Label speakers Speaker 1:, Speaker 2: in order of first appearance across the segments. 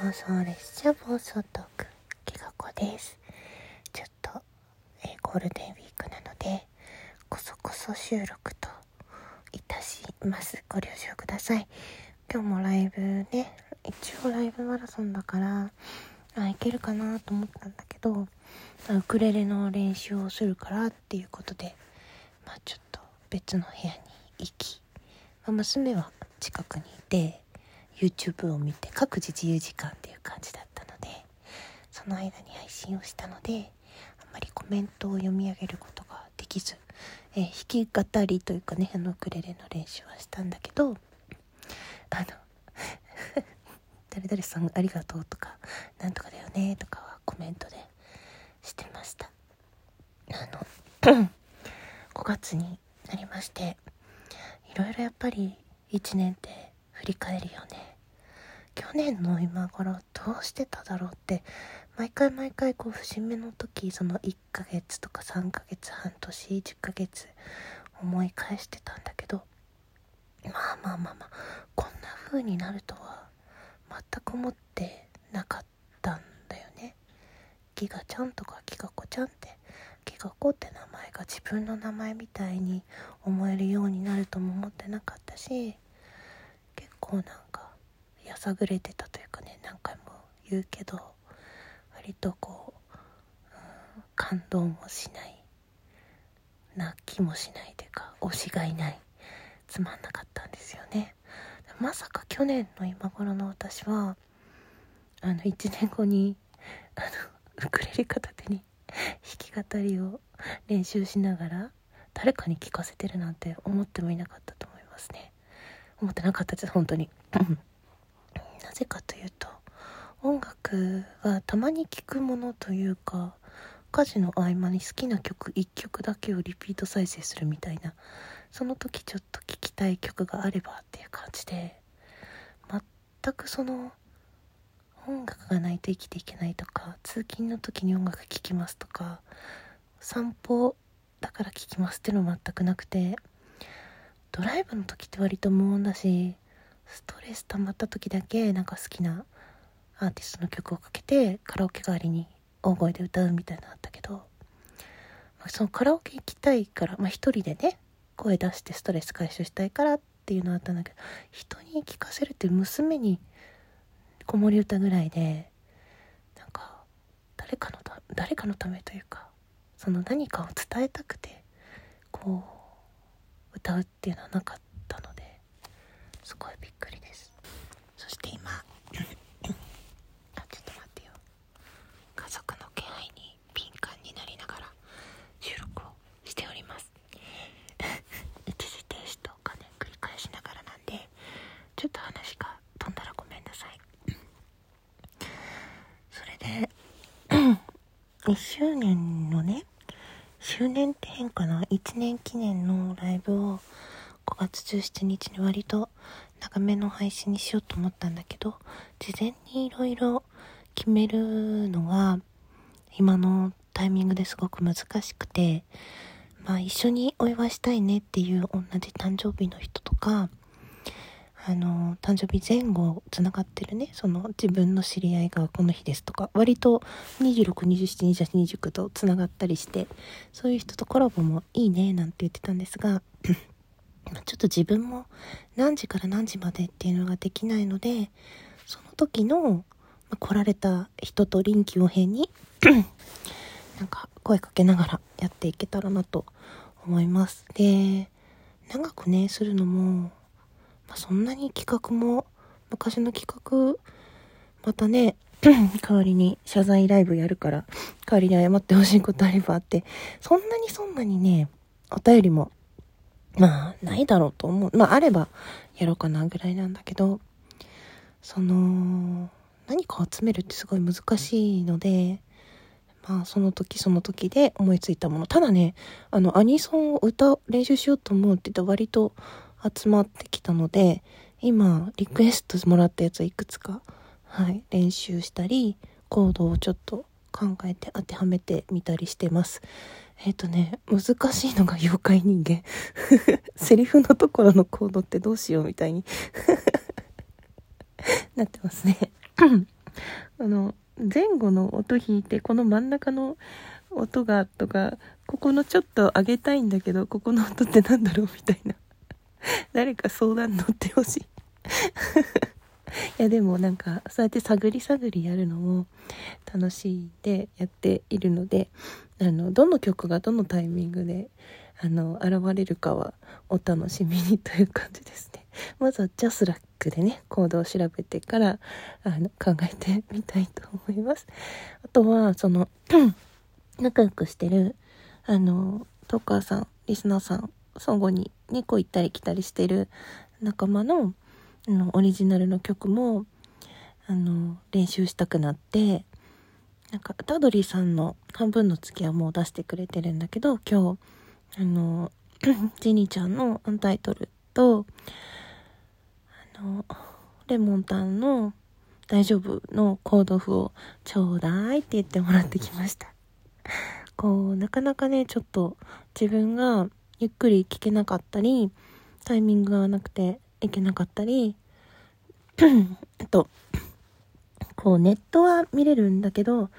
Speaker 1: 妄想列車暴走トークきがこです。ちょっと、えー、ゴールデンウィークなのでこそこそ収録といたします。ご了承ください。今日もライブね一応ライブマラソンだからあいけるかなと思ったんだけどウクレレの練習をするからっていうことでまあちょっと別の部屋に行き、まあ、娘は近くにいて YouTube を見て各自自由時間っていう感じだったのでその間に配信をしたのであんまりコメントを読み上げることができず、えー、弾き語りというかねあのウクレレの練習はしたんだけどあの 誰々さんありがとうとかなんとかだよねとかはコメントでしてました。あの 5月になりましていろいろやっぱり1年って振り返るよね。去年の今頃どうしてただろうって毎回毎回こう節目の時その1ヶ月とか3ヶ月半年10ヶ月思い返してたんだけどまあまあまあまあこんな風になるとは全く思ってなかったんだよね。ギガちゃんとかギガ子ちゃんってギガ子って名前が自分の名前みたいに思えるようになるとも思ってなかったし構なんかやさぐれてたというかね何回も言うけど割とこう、うん、感動もしない泣きもしないというか推しがいないつまんなかったんですよね。まさか去年の今頃の私はあの1年後にあのウクレレ片手に弾き語りを練習しながら誰かに聞かせてるなんて思ってもいなかったと思いますね。思ってなかったです本当に。なぜかというと音楽はたまに聴くものというか家事の合間に好きな曲1曲だけをリピート再生するみたいなその時ちょっと聴きたい曲があればっていう感じで全くその音楽がないと生きていけないとか通勤の時に音楽聴きますとか散歩だから聴きますっていうの全くなくてドライブの時って割と無音だしストレス溜まった時だけなんか好きなアーティストの曲をかけてカラオケ代わりに大声で歌うみたいなのあったけど、まあ、そのカラオケ行きたいからまあ一人でね声出してストレス解消したいからっていうのあったんだけど人に聞かせるって娘に子守歌ぐらいでなんか誰かの誰かのためというかその何かを伝えたくてこう歌うっていうのはなかったのですごいびっくりです。そして今あちょっと待ってよ。家族の気配に敏感になりながら収録をしております。一時停止とかね繰り返しながらなんでちょっと話が飛んだらごめんなさい。それで 1周年のね周年って変かな？1年記念のライブを5月17日に割と長めの配信にしようと思ったんだけど事前にいろいろ決めるのが今のタイミングですごく難しくてまあ一緒にお祝いしたいねっていう同じ誕生日の人とかあの誕生日前後つながってるね。その自分の知り合いがこの日ですとか。割と26272829とつながったりして。そういう人とコラボもいいねなんて言ってたんですが。ちょっと自分も何時から何時までっていうのができないので、その時の、ま、来られた人と臨機応変に なんか声かけながらやっていけたらなと思います。で、長くね、するのも、まあ、そんなに企画も、昔の企画、またね、代わりに謝罪ライブやるから、代わりに謝ってほしいことあればあって、そんなにそんなにね、お便りもまあ、ないだろうと思う。まあ、あればやろうかなぐらいなんだけど、その、何か集めるってすごい難しいので、まあ、その時その時で思いついたもの。ただね、あの、アニソンを歌、練習しようと思うって言ったら割と集まってきたので、今、リクエストもらったやつをいくつか、はい、練習したり、コードをちょっと考えて当てはめてみたりしてます。えっ、ー、とね、難しいのが妖怪人間。セリフのところのコードってどうしようみたいに なってますね。あの前後の音弾いてこの真ん中の音がとかここのちょっと上げたいんだけどここの音ってなんだろうみたいな 誰か相談乗ってほしい。いやでもなんかそうやって探り探りやるのも楽しいでやっているのであのどの曲がどのタイミングであの現れるかはお楽しみにという感じですね。まずはジャスラックでねコードを調べてからあの考えてみたいと思います。あとはその 仲良くしてるあのトーカーさんリスナーさん相互にねこ行ったり来たりしてる仲間のあのオリジナルの曲もあの練習したくなってなんかタドリーさんの半分の月はもう出してくれてるんだけど今日あの ジニーちゃんのアンタイトルとあのレモンタンの大丈夫のコード譜をちょうだいって言ってもらってきました。こうなかなかねちょっと自分がゆっくり聴けなかったりタイミングがなくていけなかったり あとこうネットは見れるんだけど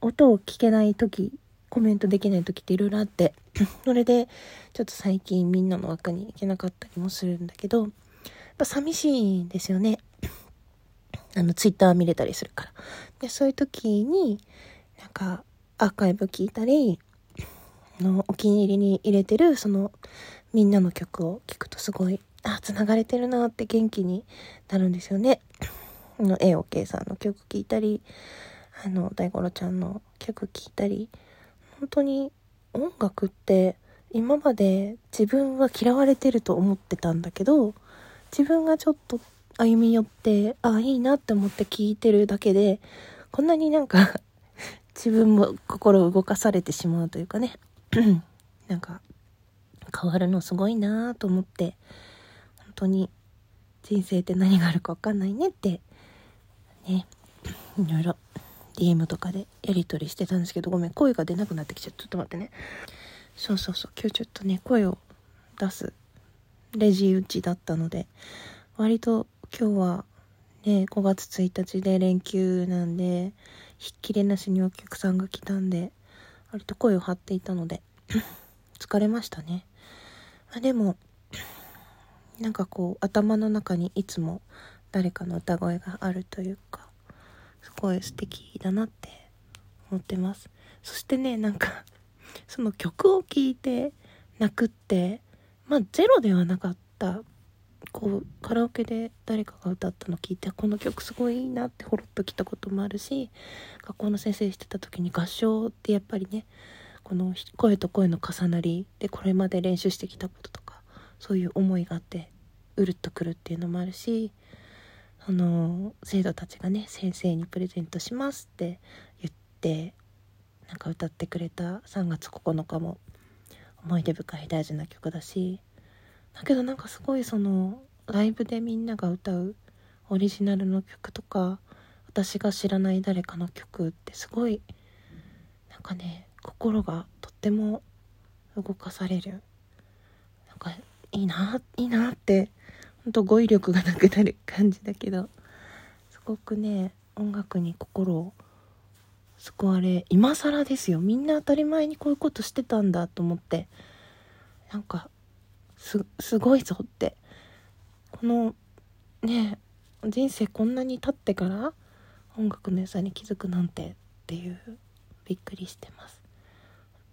Speaker 1: 音を聞けない時コメントできない時っていろいろあって それでちょっと最近みんなの枠に行けなかったりもするんだけどやっぱ寂しいですよね。あのツイッター見れたりするから。でそういう時になんかアーカイブ聞いたりのお気に入りに入れてるそのみんなの曲を聴くとすごいあ、繋がれてるなって元気になるんですよね。の、AOK さんの曲聴いたり、あの、大五郎ちゃんの曲聴いたり、本当に音楽って今まで自分は嫌われてると思ってたんだけど、自分がちょっと歩み寄ってあ、あ、いいなって思って聴いてるだけで、こんなになんか 自分も心動かされてしまうというかね、なんか変わるのすごいなと思って本、当に人生って何があるか分かんないねってねいろいろ DM とかでやり取りしてたんですけどごめん声が出なくなってきちゃった。ちょっと待ってね。そうそうそう。今日ちょっとね声を出すレジ打ちだったので割と今日はね5月1日で連休なんでひっきりなしにお客さんが来たんで割と声を張っていたので 疲れましたね、まあ、でもなんかこう頭の中にいつも誰かの歌声があるというかすごい素敵だなって思ってます。そしてねなんかその曲を聴いて泣くってまあゼロではなかったこうカラオケで誰かが歌ったの聞いてこの曲すごいいいなってほろっときたこともあるし学校の先生してた時に合唱ってやっぱりねこの声と声の重なりでこれまで練習してきたこととかそういう思いがあってうるっとくるっていうのもあるしあの生徒たちがね先生にプレゼントしますって言ってなんか歌ってくれた3月9日も思い出深い大事な曲だしだけどなんかすごいそのライブでみんなが歌うオリジナルの曲とか私が知らない誰かの曲ってすごいなんかね心がとっても動かされる。なんかいいないいなってほんと語彙力がなくなる感じだけどすごくね音楽に心を救われ今更ですよ。みんな当たり前にこういうことしてたんだと思ってなんかすごいぞって。このね人生こんなに経ってから音楽の良さに気づくなんてっていうびっくりしてます。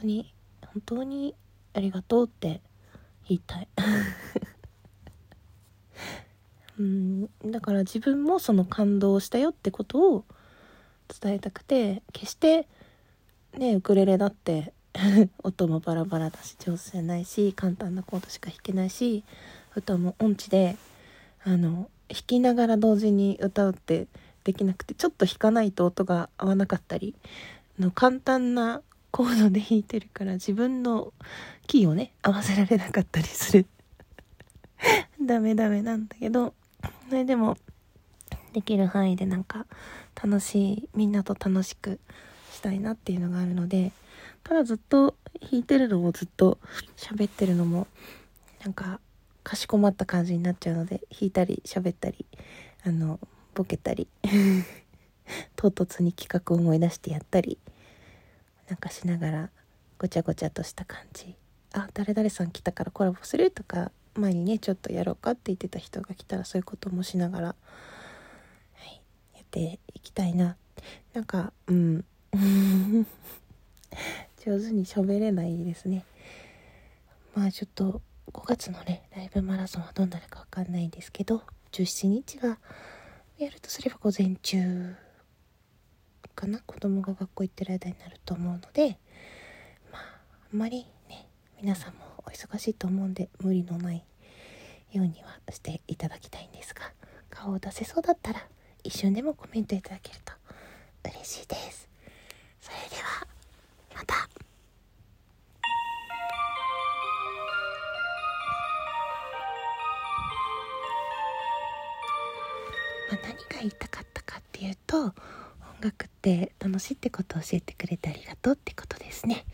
Speaker 1: 当に本当にありがとうって言いたい。うん。だから自分もその感動したよってことを伝えたくて決してねウクレレだって 音もバラバラだし上手じゃないし簡単なコードしか弾けないし歌も音痴であの弾きながら同時に歌うってできなくてちょっと弾かないと音が合わなかったりの簡単なコードで弾いてるから自分のキーをね合わせられなかったりする。ダメダメなんだけど。それでもできる範囲でなんか楽しいみんなと楽しくしたいなっていうのがあるのでただずっと弾いてるのもずっと喋ってるのもなんかかしこまった感じになっちゃうので弾いたり喋ったりあのボケたり 唐突に企画を思い出してやったりなんかしながらごちゃごちゃとした感じ。あ誰々さん来たからコラボするとか前にねちょっとやろうかって言ってた人が来たらそういうこともしながら、はい、やっていきたいな。なんかうん。上手に喋れないですね。まあちょっと5月のねライブマラソンはどうなるか分かんないんですけど17日はやるとすれば午前中かな？子供が学校行ってる間になると思うのでまああんまりね皆さんもお忙しいと思うんで無理のないようにはしていただきたいんですが顔を出せそうだったら一瞬でもコメントいただけると嬉しいです。それではまた。まあ、何が言いたかったかっていうと楽って楽しいってことを教えてくれてありがとうってことですね。